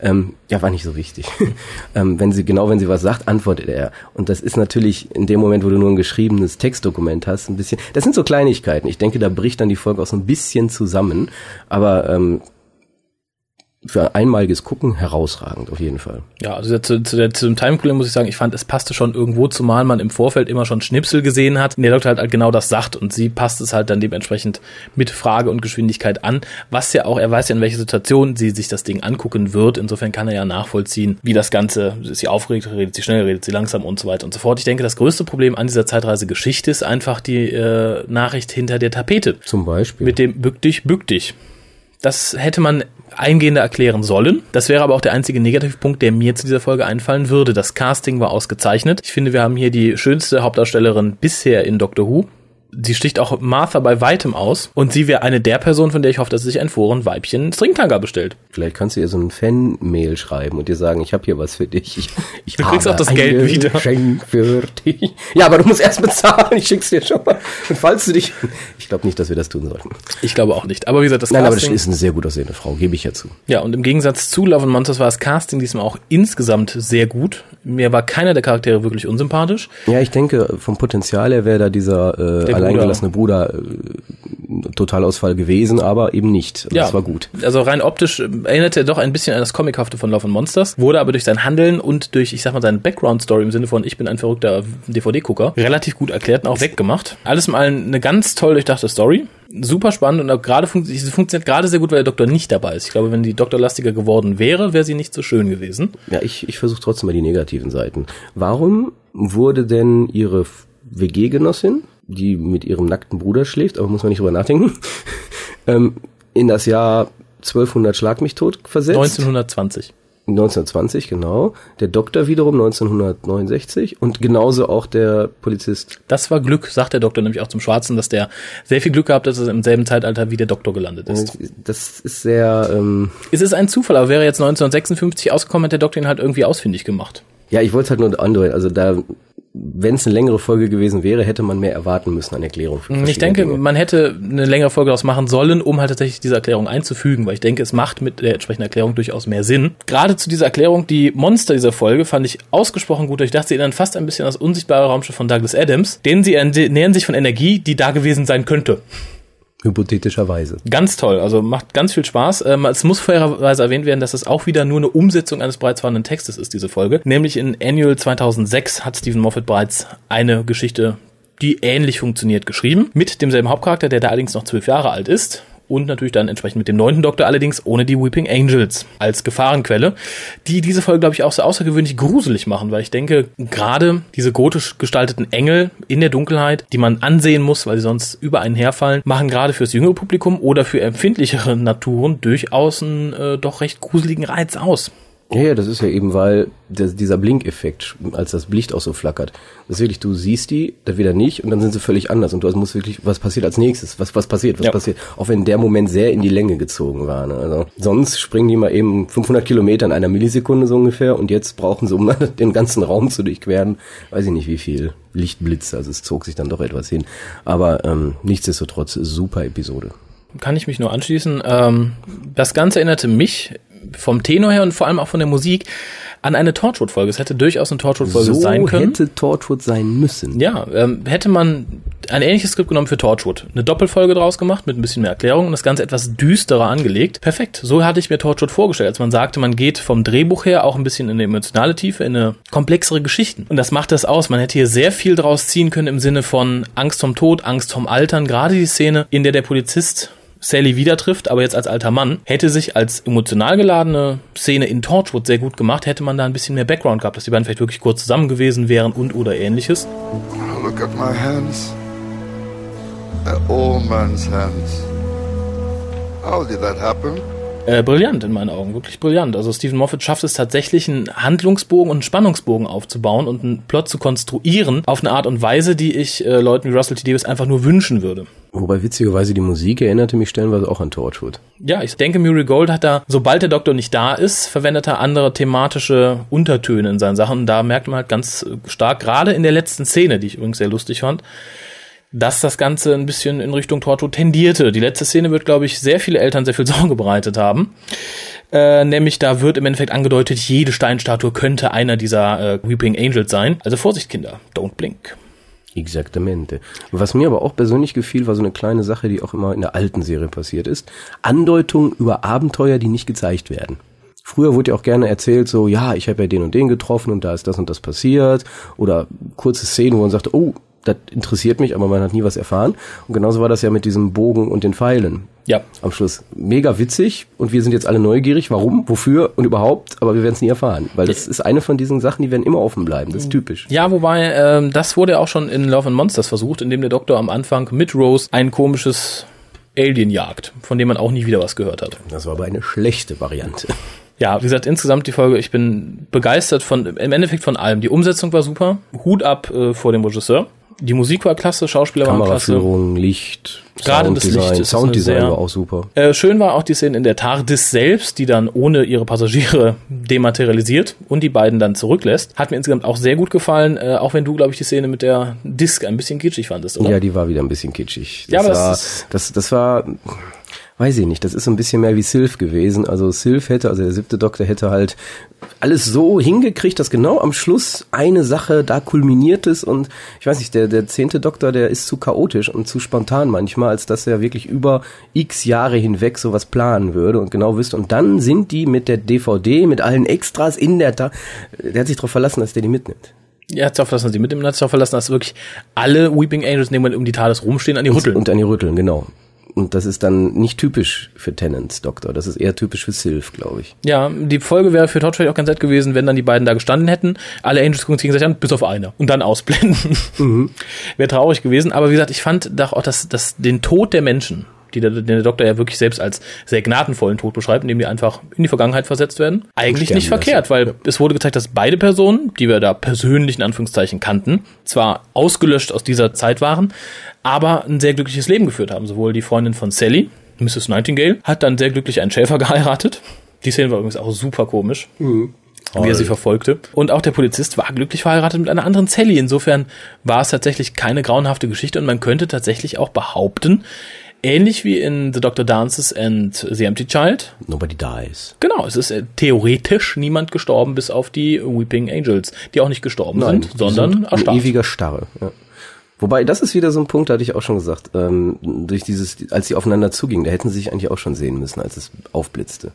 ähm, ja, war nicht so wichtig. ähm, wenn sie, genau wenn sie was sagt, antwortet er. Und das ist natürlich in dem Moment, wo du nur ein geschriebenes Textdokument hast, ein bisschen, das sind so Kleinigkeiten. Ich denke, da bricht dann die Folge auch so ein bisschen zusammen. Aber ähm, für einmaliges Gucken herausragend, auf jeden Fall. Ja, also zu, zu, der, zu dem Time muss ich sagen, ich fand, es passte schon irgendwo, zumal man im Vorfeld immer schon Schnipsel gesehen hat, der Doktor halt genau das sagt und sie passt es halt dann dementsprechend mit Frage und Geschwindigkeit an, was ja auch, er weiß ja, in welcher Situation sie sich das Ding angucken wird, insofern kann er ja nachvollziehen, wie das Ganze, ist sie aufgeregt, redet sie schnell, redet sie langsam und so weiter und so fort. Ich denke, das größte Problem an dieser Zeitreise-Geschichte ist einfach die äh, Nachricht hinter der Tapete. Zum Beispiel. Mit dem bück dich, bück dich. Das hätte man eingehender erklären sollen. Das wäre aber auch der einzige Negativpunkt, der mir zu dieser Folge einfallen würde. Das Casting war ausgezeichnet. Ich finde, wir haben hier die schönste Hauptdarstellerin bisher in Doctor Who sie sticht auch Martha bei weitem aus und sie wäre eine der Personen, von der ich hoffe, dass sie sich ein Forenweibchen Stringtanga bestellt. Vielleicht kannst du ihr so ein Fan-Mail schreiben und dir sagen, ich habe hier was für dich. Ich, ich du kriegst auch das Geld wieder. Geschenk für dich. Ja, aber du musst erst bezahlen. Ich schick's dir schon mal. Und falls du dich, ich glaube nicht, dass wir das tun sollten. Ich glaube auch nicht. Aber wie gesagt, das Nein, Casting, aber das ist eine sehr gut aussehende Frau, gebe ich ja zu. Ja, und im Gegensatz zu Love and Monsters war das Casting diesmal auch insgesamt sehr gut. Mir war keiner der Charaktere wirklich unsympathisch. Ja, ich denke, vom Potenzial her wäre da dieser äh, alleingelassene Bruder äh, Totalausfall gewesen, aber eben nicht. Also ja, das war gut. Also rein optisch äh, erinnerte er doch ein bisschen an das Comichafte von Love and Monsters, wurde aber durch sein Handeln und durch, ich sag mal, seine Background-Story im Sinne von ich bin ein verrückter DVD-Gucker relativ gut erklärt und auch weggemacht. Alles mal eine ganz toll durchdachte Story. Super spannend und auch gerade fun sie funktioniert gerade sehr gut, weil der Doktor nicht dabei ist. Ich glaube, wenn die Doktor lastiger geworden wäre, wäre sie nicht so schön gewesen. Ja, ich, ich versuche trotzdem mal die negativen Seiten. Warum wurde denn ihre WG-Genossin die mit ihrem nackten Bruder schläft, aber muss man nicht drüber nachdenken, ähm, in das Jahr 1200 Schlag mich tot versetzt. 1920. 1920, genau. Der Doktor wiederum 1969 und genauso auch der Polizist. Das war Glück, sagt der Doktor nämlich auch zum Schwarzen, dass der sehr viel Glück gehabt hat, dass er im selben Zeitalter wie der Doktor gelandet ist. Das ist sehr... Ähm es ist ein Zufall, aber wäre jetzt 1956 ausgekommen, hätte der Doktor ihn halt irgendwie ausfindig gemacht. Ja, ich wollte es halt nur andeuten. Also da wenn es eine längere Folge gewesen wäre, hätte man mehr erwarten müssen an Erklärung. Ich denke, Dinge. man hätte eine längere Folge daraus machen sollen, um halt tatsächlich diese Erklärung einzufügen, weil ich denke, es macht mit der entsprechenden Erklärung durchaus mehr Sinn. Gerade zu dieser Erklärung, die Monster dieser Folge fand ich ausgesprochen gut. Ich dachte, sie erinnern fast ein bisschen an das unsichtbare Raumschiff von Douglas Adams, denen sie nähern sich von Energie, die da gewesen sein könnte. Hypothetischerweise. Ganz toll, also macht ganz viel Spaß. Ähm, es muss fairerweise erwähnt werden, dass es auch wieder nur eine Umsetzung eines bereits vorhandenen Textes ist, diese Folge. Nämlich in Annual 2006 hat Stephen Moffat bereits eine Geschichte die ähnlich funktioniert, geschrieben. Mit demselben Hauptcharakter, der da allerdings noch zwölf Jahre alt ist und natürlich dann entsprechend mit dem neunten Doktor, allerdings ohne die Weeping Angels als Gefahrenquelle, die diese Folge, glaube ich, auch so außergewöhnlich gruselig machen, weil ich denke, gerade diese gotisch gestalteten Engel in der Dunkelheit, die man ansehen muss, weil sie sonst über einen herfallen, machen gerade fürs jüngere Publikum oder für empfindlichere Naturen durchaus einen äh, doch recht gruseligen Reiz aus. Ja, ja, das ist ja eben, weil der, dieser Blinkeffekt, als das Licht auch so flackert, das ist wirklich, du siehst die, dann wieder nicht und dann sind sie völlig anders und du musst wirklich, was passiert als nächstes, was, was passiert, was ja. passiert, auch wenn der Moment sehr in die Länge gezogen war. Ne? Also sonst springen die mal eben 500 Kilometer in einer Millisekunde so ungefähr und jetzt brauchen sie, um den ganzen Raum zu durchqueren, weiß ich nicht wie viel Lichtblitze, also es zog sich dann doch etwas hin, aber ähm, nichtsdestotrotz super Episode kann ich mich nur anschließen. Ähm, das Ganze erinnerte mich vom Tenor her und vor allem auch von der Musik an eine Torchwood-Folge. Es hätte durchaus eine Torchwood-Folge so sein können. hätte Torchwood sein müssen. Ja, ähm, hätte man ein ähnliches Skript genommen für Torchwood. Eine Doppelfolge draus gemacht mit ein bisschen mehr Erklärung und das Ganze etwas düsterer angelegt. Perfekt. So hatte ich mir Torchwood vorgestellt, als man sagte, man geht vom Drehbuch her auch ein bisschen in eine emotionale Tiefe, in eine komplexere Geschichten. Und das macht das aus. Man hätte hier sehr viel draus ziehen können im Sinne von Angst vom Tod, Angst vom Altern. Gerade die Szene, in der der Polizist Sally wieder trifft, aber jetzt als alter Mann, hätte sich als emotional geladene Szene in Torchwood sehr gut gemacht, hätte man da ein bisschen mehr Background gehabt, dass die beiden vielleicht wirklich kurz zusammen gewesen wären und oder ähnliches. Look at my hands. They're all man's hands. How did that happen? Äh, brillant in meinen Augen, wirklich brillant. Also Stephen Moffat schafft es tatsächlich, einen Handlungsbogen und einen Spannungsbogen aufzubauen und einen Plot zu konstruieren auf eine Art und Weise, die ich äh, Leuten wie Russell T. Davis einfach nur wünschen würde. Wobei witzigerweise die Musik erinnerte mich stellenweise auch an Torchwood. Ja, ich denke, Murray Gold hat da, sobald der Doktor nicht da ist, verwendet er andere thematische Untertöne in seinen Sachen. Und da merkt man halt ganz stark, gerade in der letzten Szene, die ich übrigens sehr lustig fand, dass das Ganze ein bisschen in Richtung Torto tendierte. Die letzte Szene wird, glaube ich, sehr viele Eltern sehr viel Sorge bereitet haben. Äh, nämlich da wird im Endeffekt angedeutet, jede Steinstatue könnte einer dieser äh, Weeping Angels sein. Also Vorsicht, Kinder, don't blink. Exaktamente. Was mir aber auch persönlich gefiel, war so eine kleine Sache, die auch immer in der alten Serie passiert ist. Andeutung über Abenteuer, die nicht gezeigt werden. Früher wurde ja auch gerne erzählt, so, ja, ich habe ja den und den getroffen und da ist das und das passiert. Oder kurze Szenen, wo man sagte, oh, das interessiert mich, aber man hat nie was erfahren. Und genauso war das ja mit diesem Bogen und den Pfeilen. Ja. Am Schluss. Mega witzig und wir sind jetzt alle neugierig, warum, wofür und überhaupt, aber wir werden es nie erfahren. Weil das ist eine von diesen Sachen, die werden immer offen bleiben. Das ist typisch. Ja, wobei, ähm, das wurde ja auch schon in Love and Monsters versucht, indem der Doktor am Anfang mit Rose ein komisches Alien jagt, von dem man auch nie wieder was gehört hat. Das war aber eine schlechte Variante. Ja, wie gesagt, insgesamt die Folge, ich bin begeistert von, im Endeffekt von allem. Die Umsetzung war super, Hut ab äh, vor dem Regisseur. Die Musik war klasse, Schauspieler waren klasse. Kameraführung, Licht, Gerade das Sounddesign. Licht ist Sounddesign sehr- war auch super. Äh, schön war auch die Szene in der TARDIS selbst, die dann ohne ihre Passagiere dematerialisiert und die beiden dann zurücklässt. Hat mir insgesamt auch sehr gut gefallen, äh, auch wenn du, glaube ich, die Szene mit der Disk ein bisschen kitschig fandest, oder? Ja, die war wieder ein bisschen kitschig. Das Ja, aber das war, ist- das, das war, weiß ich nicht, das ist so ein bisschen mehr wie Sylph gewesen. Also Sylph hätte, also der siebte Doktor hätte halt alles so hingekriegt, dass genau am Schluss eine Sache da kulminiert ist und ich weiß nicht, der, der zehnte Doktor, der ist zu chaotisch und zu spontan manchmal, als dass er wirklich über x Jahre hinweg sowas planen würde und genau wüsste. Und dann sind die mit der DVD, mit allen Extras in der, Ta der hat sich darauf verlassen, dass der die mitnimmt. Er hat sich verlassen, dass sie mit dem hat sich verlassen, dass wirklich alle Weeping Angels Moment um die TARDIS rumstehen, an die rütteln. Und an die Rütteln, genau. Und das ist dann nicht typisch für Tennants Doktor, das ist eher typisch für Sylph, glaube ich. Ja, die Folge wäre für vielleicht auch ganz nett gewesen, wenn dann die beiden da gestanden hätten. Alle Angels gucken sich gegenseitig an, bis auf einer. Und dann ausblenden. wäre traurig gewesen. Aber wie gesagt, ich fand doch auch, dass, dass den Tod der Menschen, die der, den der Doktor ja wirklich selbst als sehr gnadenvollen Tod beschreibt, indem die einfach in die Vergangenheit versetzt werden, eigentlich nicht verkehrt, weil es wurde gezeigt, dass beide Personen, die wir da persönlich in Anführungszeichen kannten, zwar ausgelöscht aus dieser Zeit waren, aber ein sehr glückliches Leben geführt haben. Sowohl die Freundin von Sally, Mrs. Nightingale, hat dann sehr glücklich einen Schäfer geheiratet. Die Szene war übrigens auch super komisch. Wie er sie verfolgte. Und auch der Polizist war glücklich verheiratet mit einer anderen Sally. Insofern war es tatsächlich keine grauenhafte Geschichte und man könnte tatsächlich auch behaupten, ähnlich wie in The Doctor Dances and the Empty Child, Nobody dies. genau, es ist äh, theoretisch niemand gestorben, bis auf die Weeping Angels, die auch nicht gestorben sind, die sondern sind in erstarrt. ewiger Starre. Ja. Wobei, das ist wieder so ein Punkt, da hatte ich auch schon gesagt, ähm, durch dieses, als sie aufeinander zugingen, da hätten sie sich eigentlich auch schon sehen müssen, als es aufblitzte.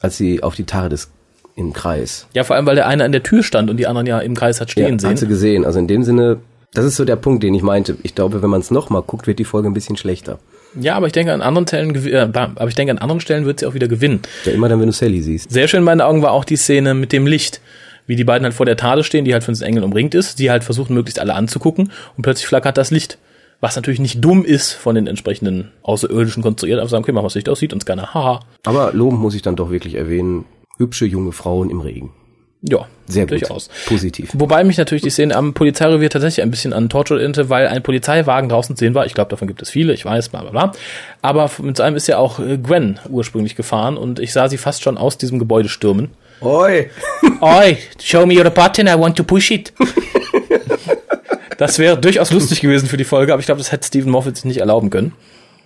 Als sie auf die TARDIS im Kreis. Ja, vor allem, weil der eine an der Tür stand und die anderen ja im Kreis hat stehen ja, Hat sie sehen. gesehen. Also in dem Sinne, das ist so der Punkt, den ich meinte. Ich glaube, wenn man es nochmal guckt, wird die Folge ein bisschen schlechter. Ja, aber ich denke an anderen Stellen, äh, aber ich denke an anderen Stellen wird sie auch wieder gewinnen. Ja, immer dann, wenn du Sally siehst. Sehr schön in meinen Augen war auch die Szene mit dem Licht. Wie die beiden halt vor der Tade stehen, die halt von den Engeln umringt ist, die halt versuchen, möglichst alle anzugucken und plötzlich flackert das Licht. Was natürlich nicht dumm ist von den entsprechenden Außerirdischen konstruiert, aber sagen, okay, machen wir das Licht aus, sieht uns keiner, haha. Aber loben muss ich dann doch wirklich erwähnen, hübsche junge Frauen im Regen. Ja, Sehr gut. durchaus. Positiv. Wobei mich natürlich die Szene am Polizeirevier tatsächlich ein bisschen an Torture erinnerte, weil ein Polizeiwagen draußen zu sehen war. Ich glaube, davon gibt es viele, ich weiß, bla bla bla. Aber mit so einem ist ja auch äh, Gwen ursprünglich gefahren und ich sah sie fast schon aus diesem Gebäude stürmen. Oi! Oi, show me your button, I want to push it. Das wäre durchaus lustig gewesen für die Folge, aber ich glaube, das hätte Stephen Moffat sich nicht erlauben können.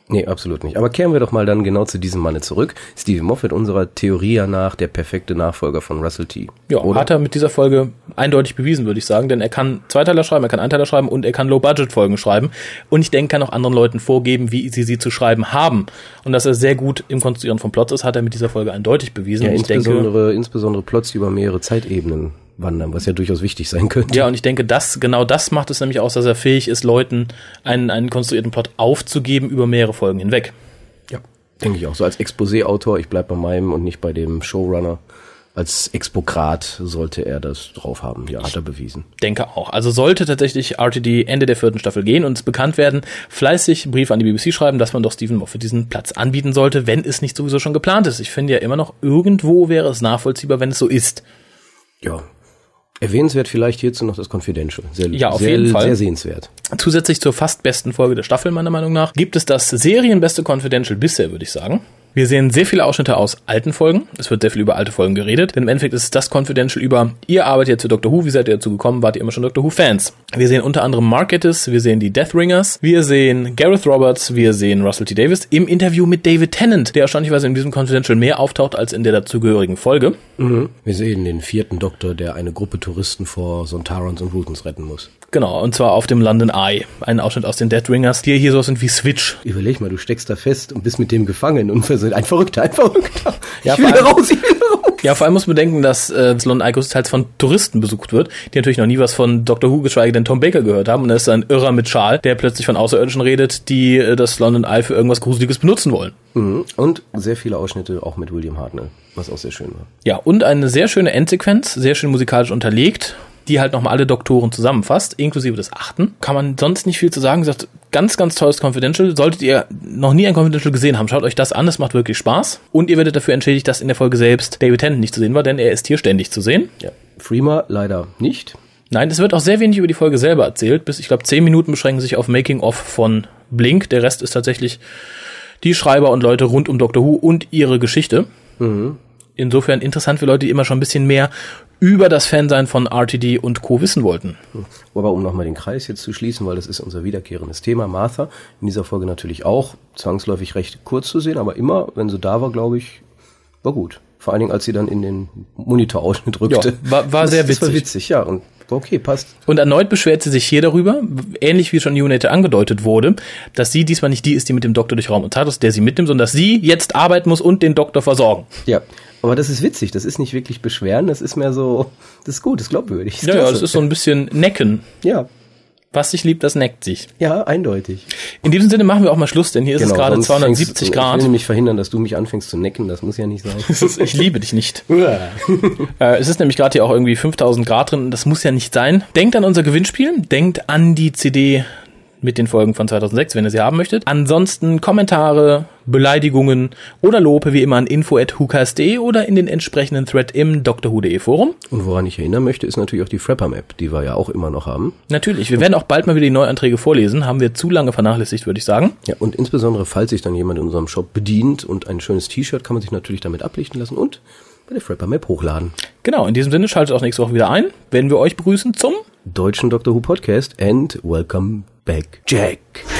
Nee, absolut nicht. Aber kehren wir doch mal dann genau zu diesem Manne zurück. Stephen Moffat, unserer Theorie ja nach, der perfekte Nachfolger von Russell T. Ja, Oder? hat er mit dieser Folge eindeutig bewiesen, würde ich sagen, denn er kann Zweiteiler schreiben, er kann Einteiler schreiben und er kann Low-Budget-Folgen schreiben. Und ich denke, kann auch anderen Leuten vorgeben, wie sie sie zu schreiben haben. Und dass er sehr gut im Konstruieren von Plots ist, hat er mit dieser Folge eindeutig bewiesen. ja, ich denke, insbesondere, insbesondere Plots, die über mehrere Zeitebenen wandern, was ja durchaus wichtig sein könnte. Ja, und ich denke, das, genau das macht es nämlich aus, dass er fähig ist, Leuten einen, einen konstruierten Plot aufzugeben über mehrere Folgen hinweg. Ja, denke ich auch. So als Exposé-Autor, ich bleib bei meinem und nicht bei dem Showrunner. Als Expokrat sollte er das drauf haben. Ja, hat er bewiesen. Denke auch. Also sollte tatsächlich RTD Ende der vierten Staffel gehen und es bekannt werden, fleißig Briefe an die BBC schreiben, dass man doch Stephen Moffat diesen Platz anbieten sollte, wenn es nicht sowieso schon geplant ist. Ich finde ja immer noch, irgendwo wäre es nachvollziehbar, wenn es so ist. Ja. Erwähnenswert vielleicht hierzu noch das Confidential. Sehr, Ja, auf sehr, jeden Fall. Sehr sehenswert. Zusätzlich zur fast besten Folge der Staffel, meiner Meinung nach, gibt es das serienbeste Confidential bisher, würde ich sagen. Wir sehen sehr viele Ausschnitte aus alten Folgen. Es wird sehr viel über alte Folgen geredet. Denn im Endeffekt ist das Confidential über, ihr arbeitet jetzt für Doctor Who, wie seid ihr dazu gekommen, wart ihr immer schon Doctor Who-Fans? Wir sehen unter anderem Mark Gatiss, wir sehen die Deathringers, wir sehen Gareth Roberts, wir sehen Russell T. Davis im Interview mit David Tennant, der erstaunlicherweise in diesem Confidential mehr auftaucht als in der dazugehörigen Folge. Wir sehen den vierten Doktor, der eine Gruppe Touristen vor Sontarans und Rutens retten muss. Genau, und zwar auf dem London Eye. Ein Ausschnitt aus den Dead Ringers, die hier so sind wie Switch. Überleg mal, du steckst da fest und bist mit dem gefangen und wir sind ein Verrückter, ein Verrückter. Ja, ich will vor allem- raus, ich will raus. Ja, vor allem muss man bedenken, dass äh, das London Eye größtenteils von Touristen besucht wird, die natürlich noch nie was von Dr. Who, geschweige denn Tom Baker gehört haben. Und da ist ein Irrer mit Schal, der plötzlich von Außerirdischen redet, die äh, das London Eye für irgendwas Gruseliges benutzen wollen. Mhm. Und sehr viele Ausschnitte auch mit William Hartnell, was auch sehr schön war. Ja, und eine sehr schöne Endsequenz, sehr schön musikalisch unterlegt, die halt nochmal alle Doktoren zusammenfasst, inklusive des achten. Kann man sonst nicht viel zu sagen. Sagt, ganz, ganz tolles Confidential. Solltet ihr noch nie ein Confidential gesehen haben, schaut euch das an, es macht wirklich Spaß. Und ihr werdet dafür entschädigt, dass in der Folge selbst David Tennant nicht zu sehen war, denn er ist hier ständig zu sehen. Ja. Freema leider nicht. Nein, es wird auch sehr wenig über die Folge selber erzählt. Bis, ich glaube, zehn Minuten beschränken sich auf Making-of von Blink. Der Rest ist tatsächlich die Schreiber und Leute rund um Doctor Who und ihre Geschichte. Insofern interessant für Leute, die immer schon ein bisschen mehr über das Fansein von RTD und Co. wissen wollten. Aber um nochmal den Kreis jetzt zu schließen, weil das ist unser wiederkehrendes Thema, Martha, in dieser Folge natürlich auch zwangsläufig recht kurz zu sehen, aber immer, wenn sie da war, glaube ich, war gut. Vor allen Dingen, als sie dann in den Monitorausschnitt rückte. Ja, war- war Das- sehr Das war witzig. witzig, ja. Und okay, passt. Und erneut beschwert sie sich hier darüber, ähnlich wie schon in Unite angedeutet wurde, dass sie diesmal nicht die ist, die mit dem Doktor durch Raum und Zeit ist, der sie mitnimmt, sondern dass sie jetzt arbeiten muss und den Doktor versorgen. Ja. Aber das ist witzig, das ist nicht wirklich Beschweren, das ist mehr so, das ist gut, das ist glaubwürdig. Ja, ja, klasse. das ist so ein bisschen Necken. ja, Was sich liebt, das neckt sich. ja, eindeutig. In diesem Sinne machen wir auch mal Schluss, denn hier ist es gerade sonst 270 fängst- Ich Grad. will nämlich verhindern, dass du mich anfängst zu necken, das muss ja nicht sein. Ich liebe dich nicht. Äh, es ist nämlich gerade hier auch irgendwie 5000 Grad drin. Das muss ja nicht sein. Denkt an unser Gewinnspiel. Denkt an die CD mit den Folgen von 2006, wenn ihr sie haben möchtet. Ansonsten Kommentare, Beleidigungen oder Lobe wie immer an info.hukas.de oder in den entsprechenden Thread im drwho.de Forum. Und woran ich erinnern möchte, ist natürlich auch die Frapper Map, die wir ja auch immer noch haben. Natürlich, wir werden auch bald mal wieder die Neuanträge vorlesen. Haben wir zu lange vernachlässigt, würde ich sagen. Ja, und insbesondere, falls sich dann jemand in unserem Shop bedient und ein schönes T-Shirt, kann man sich natürlich damit ablichten lassen und bei der Frapper Map hochladen. Genau, in diesem Sinne schaltet auch nächste Woche wieder ein, wenn wir euch begrüßen zum Deutschen Doctor Who Podcast and welcome Big Jack.